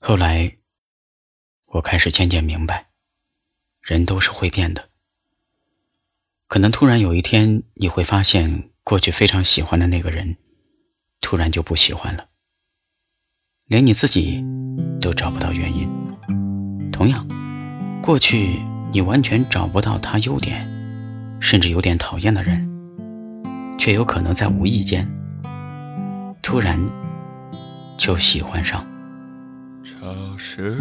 后来，我开始渐渐明白，人都是会变的。可能突然有一天，你会发现过去非常喜欢的那个人，突然就不喜欢了，连你自己都找不到原因。同样，过去你完全找不到他优点，甚至有点讨厌的人，却有可能在无意间，突然就喜欢上。潮湿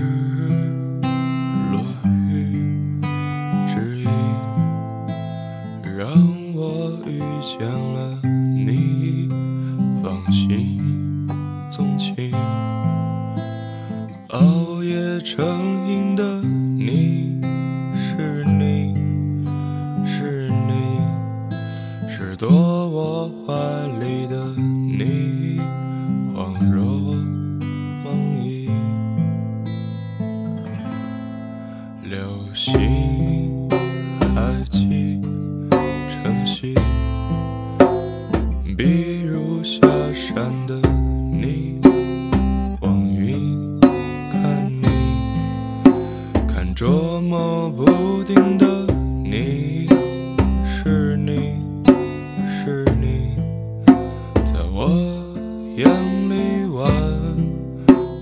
落雨之意，让我遇见了你，放心纵情，熬夜成瘾的你，是你是你，是躲我怀里捉摸不定的你，是你是你，在我眼里万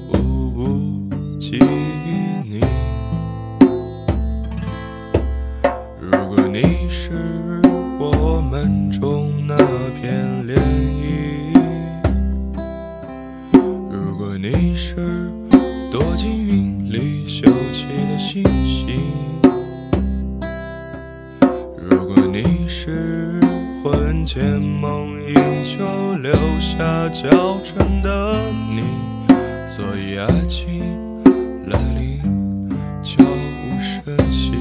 物不及你。如果你是我们中那片涟漪，如果你是躲进云是魂牵梦萦就留下娇嗔的你，所以爱情来临悄无声息。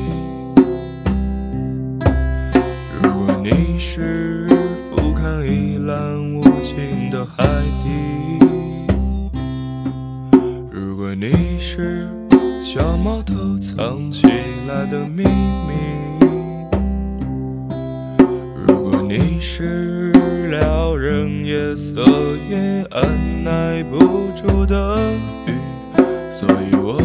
如果你是俯瞰一览无尽的海底，如果你是小猫头藏起来的秘密，是撩人夜色也按耐不住的雨，所以我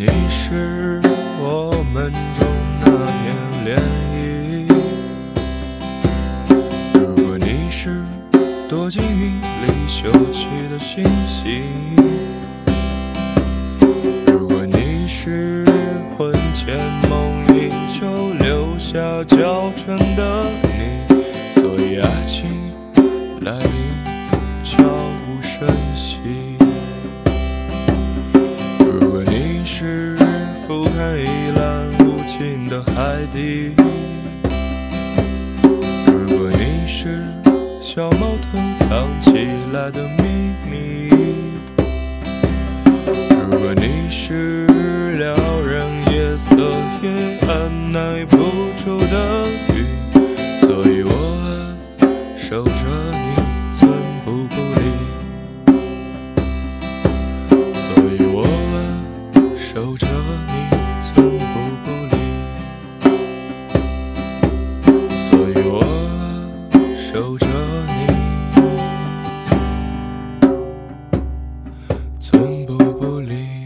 你是我们中那片涟漪，如果你是躲进云里休憩的星星，如果你是魂牵梦萦就留下脚程的俯瞰一览无尽的海底，如果你是小毛头藏起来的秘密，如果你是撩人夜色也按耐不住的雨，所以我守着寸步不离。